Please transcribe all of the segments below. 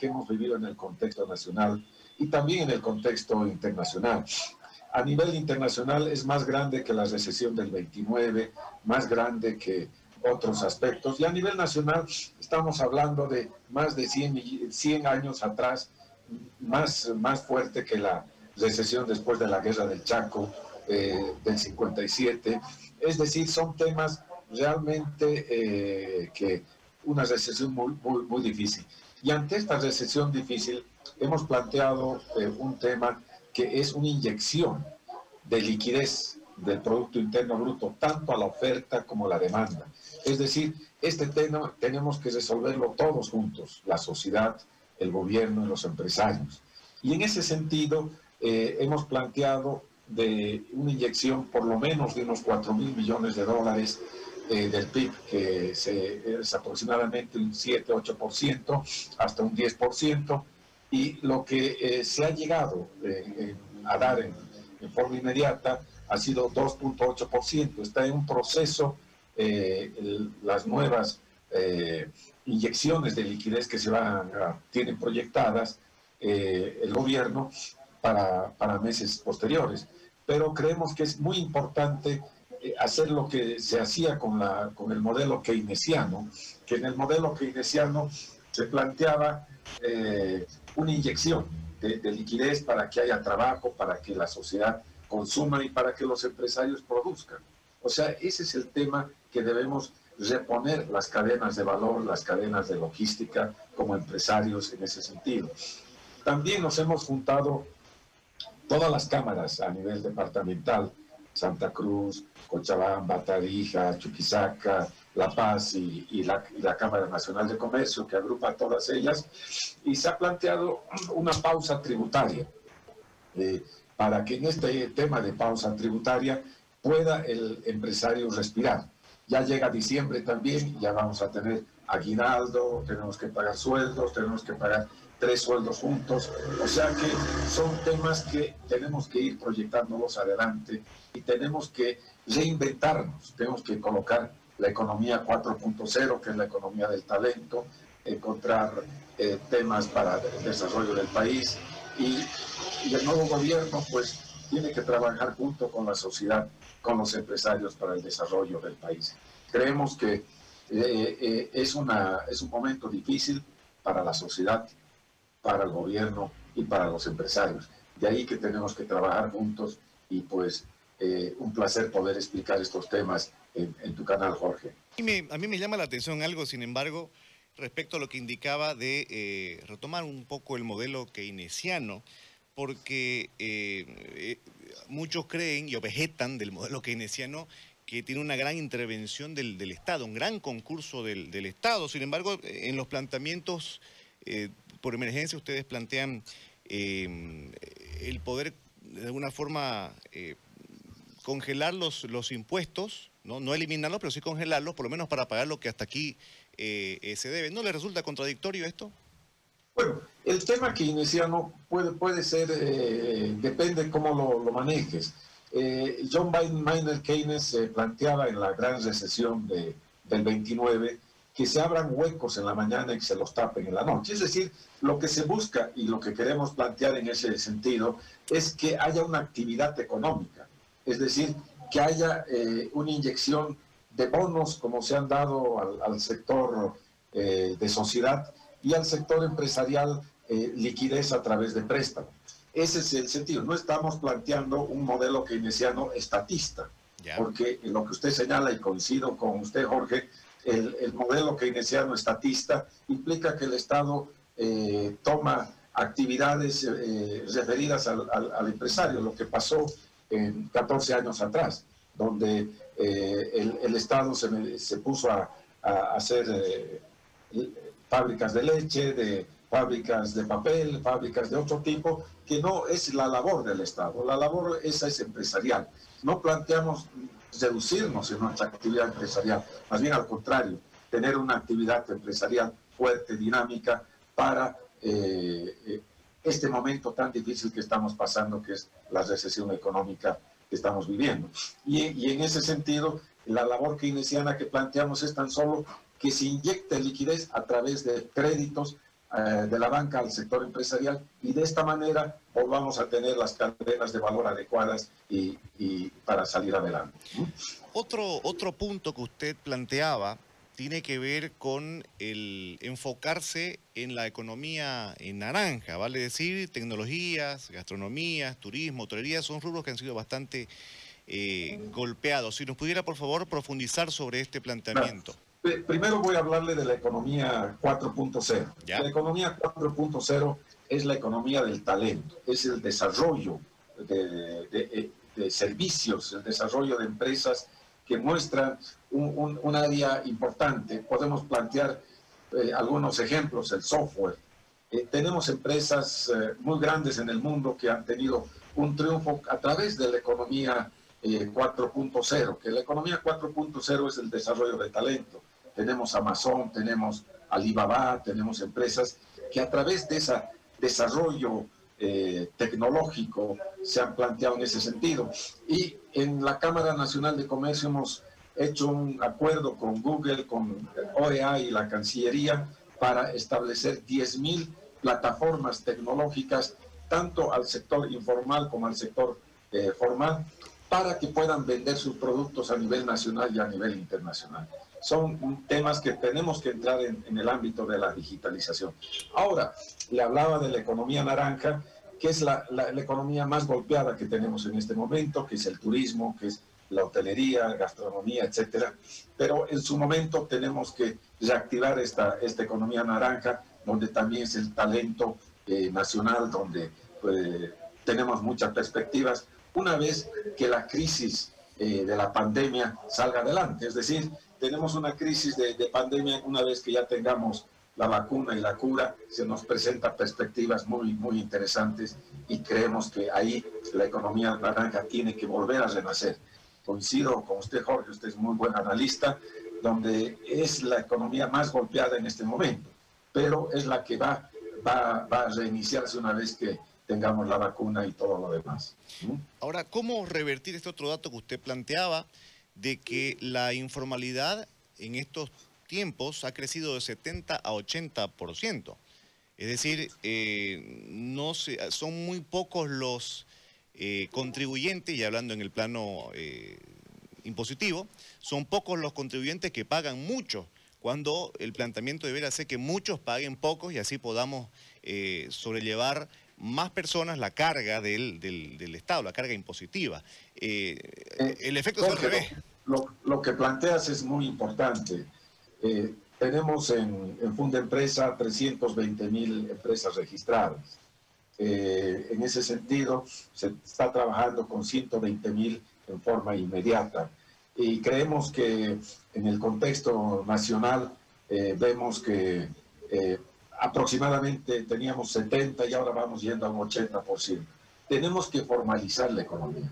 que hemos vivido en el contexto nacional y también en el contexto internacional. A nivel internacional es más grande que la recesión del 29, más grande que otros aspectos. Y a nivel nacional estamos hablando de más de 100, 100 años atrás, más, más fuerte que la recesión después de la guerra del Chaco eh, del 57. Es decir, son temas realmente eh, que una recesión muy, muy, difícil. Y ante esta recesión difícil hemos planteado eh, un tema que es una inyección de liquidez del Producto Interno Bruto, tanto a la oferta como a la demanda. Es decir, este tema tenemos que resolverlo todos juntos, la sociedad, el gobierno y los empresarios. Y en ese sentido, eh, hemos planteado de una inyección por lo menos de unos 4 mil millones de dólares eh, del PIB, que es aproximadamente un 7-8%, hasta un 10%, y lo que eh, se ha llegado a dar en, en, forma inmediata ha sido 2.8%. Está en un proceso las nuevas inyecciones de liquidez que se van tienen proyectadas el gobierno para, para meses posteriores. Pero creemos que es muy importante eh, hacer lo que se hacía con, la, con el modelo keynesiano, que en el modelo keynesiano se planteaba eh, una inyección de, de, liquidez para que haya trabajo, para que la sociedad consuma y para que los empresarios produzcan. O sea, ese es el tema que debemos reponer las cadenas de valor, las cadenas de logística como empresarios en ese sentido. También nos hemos juntado todas las cámaras a nivel departamental, Santa Cruz, Cochabamba, Tarija, Chuquisaca, La Paz y, la, Cámara Nacional de Comercio, que agrupa a todas ellas, y se ha planteado una pausa tributaria, eh, para que en este tema de pausa tributaria pueda el empresario respirar. Ya llega diciembre también, ya vamos a tener aguinaldo, tenemos que pagar sueldos, tenemos que pagar tres sueldos juntos. O sea que son temas que tenemos que ir proyectándolos adelante y tenemos que reinventarnos, tenemos que colocar la economía 4.0, que es la economía del talento, encontrar eh, temas para el desarrollo del país y, el nuevo gobierno pues tiene que trabajar junto con la sociedad, con los empresarios para el desarrollo del país. Creemos que eh, eh, es, una, es un momento difícil para la sociedad, para el gobierno y para los empresarios. De ahí que tenemos que trabajar juntos y pues eh, un placer poder explicar estos temas en, tu canal, Jorge. A mí, me, llama la atención algo, sin embargo, respecto a lo que indicaba de eh, retomar un poco el modelo keynesiano, porque eh, muchos creen y objetan del modelo keynesiano que tiene una gran intervención del, Estado, un gran concurso del, del Estado. Sin embargo, en los planteamientos por emergencia ustedes plantean em, el poder de alguna forma eh, congelar los, los impuestos, ¿no? no eliminarlos, pero sí congelarlos, por lo menos para pagar lo que hasta aquí eh, eh, se debe. ¿No le resulta contradictorio esto? Bueno, el tema keynesiano puede, puede ser, depende cómo lo, lo manejes. John Maynard Keynes planteaba en la gran recesión de, del 29 que se abran huecos en la mañana y que se los tapen en la noche. Es decir, lo que se busca y lo que queremos plantear en ese sentido es que haya una actividad económica, es decir, que haya eh, una inyección de bonos como se han dado al, sector eh, de sociedad y al sector empresarial eh, liquidez a través de préstamos. Ese es el sentido. No estamos planteando un modelo keynesiano estatista, porque lo que usted señala, y coincido con usted, Jorge, el, modelo keynesiano estatista implica que el Estado eh, toma actividades eh, referidas al, empresario, lo que pasó en 14 años atrás, donde eh, el, Estado se, se puso a, hacer fábricas de leche, de fábricas de papel, fábricas de otro tipo, que no es la labor del Estado, la labor esa es empresarial. No planteamos reducirnos en nuestra actividad empresarial, más bien al contrario, tener una actividad empresarial fuerte, dinámica, para eh, eh, este momento tan difícil que estamos pasando, que es la recesión económica que estamos viviendo. Y, y en ese sentido, la labor keynesiana que planteamos es tan solo que se inyecte liquidez a través de créditos eh, de la banca al sector empresarial y de esta manera volvamos a tener las cadenas de valor adecuadas y, para salir adelante. Otro, otro punto que usted planteaba tiene que ver con el enfocarse en la economía en naranja, vale decir, tecnologías, gastronomías, turismo, hotelería, son rubros que han sido bastante eh, golpeados. Si nos pudiera, por favor, profundizar sobre este planteamiento. Primero voy a hablarle de la economía 4.0. La economía 4.0 es la economía del talento, es el desarrollo de, servicios, el desarrollo de empresas que muestran un, área importante. Podemos plantear eh, algunos ejemplos, el software. Eh, tenemos empresas eh, muy grandes en el mundo que han tenido un triunfo a través de la economía 4.0, que la economía 4.0 es el desarrollo de talento tenemos Amazon, tenemos Alibaba, tenemos empresas que a través de ese desarrollo eh, tecnológico se han planteado en ese sentido. Y en la Cámara Nacional de Comercio hemos hecho un acuerdo con Google, con OEA y la Cancillería para establecer 10.000 plataformas tecnológicas, tanto al sector informal como al sector eh, formal, para que puedan vender sus productos a nivel nacional y a nivel internacional son temas que tenemos que entrar en, el ámbito de la digitalización. Ahora, le hablaba de la economía naranja, que es la, economía más golpeada que tenemos en este momento, que es el turismo, que es la hotelería, gastronomía, etcétera. Pero en su momento tenemos que reactivar esta, esta economía naranja, donde también es el talento eh, nacional, donde pues, tenemos muchas perspectivas, una vez que la crisis eh, de la pandemia salga adelante. Es decir, tenemos una crisis de, pandemia, una vez que ya tengamos la vacuna y la cura, se nos presentan perspectivas muy, muy interesantes y creemos que ahí la economía naranja tiene que volver a renacer. Coincido con usted, Jorge, usted es muy buen analista, donde es la economía más golpeada en este momento, pero es la que va, va, va a reiniciarse una vez que tengamos la vacuna y todo lo demás. Ahora, ¿cómo revertir este otro dato que usted planteaba? De que la informalidad en estos tiempos ha crecido de 70 a 80%. Es decir, eh, no son muy pocos los eh, contribuyentes, y hablando en el plano eh, impositivo, son pocos los contribuyentes que pagan mucho, cuando el planteamiento debería ser que muchos paguen pocos y así podamos sobrellevar más personas la carga del, Estado, la carga impositiva. el efecto es al revés lo, que planteas es muy importante. Eh, tenemos en, en Funda Empresa 320 mil empresas registradas. Eh, en ese sentido, se está trabajando con 120 mil en forma inmediata. Y creemos que en el contexto nacional eh, vemos que aproximadamente teníamos 70 y ahora vamos yendo a un 80%. Tenemos que formalizar la economía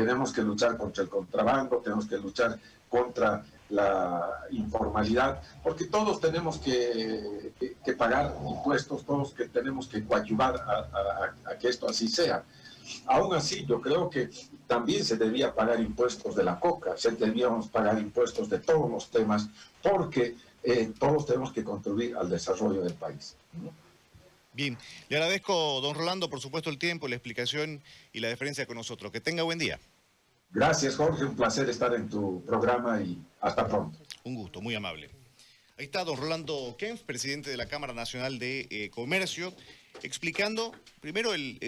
tenemos que luchar contra el contrabando, tenemos que luchar contra la informalidad, porque todos tenemos que, pagar impuestos, todos que tenemos que coadyuvar a, que esto así sea. Aún así, yo creo que también se debía pagar impuestos de la coca, se debíamos pagar impuestos de todos los temas, porque eh, todos tenemos que contribuir al desarrollo del país. Bien, le agradezco, don Rolando, por supuesto, el tiempo, la explicación y la deferencia con nosotros. Que tenga buen día. Gracias, Jorge. Un placer estar en tu programa y hasta pronto. Un gusto, muy amable. Ahí está don Rolando Kempf, presidente de la Cámara Nacional de eh, Comercio, explicando primero el...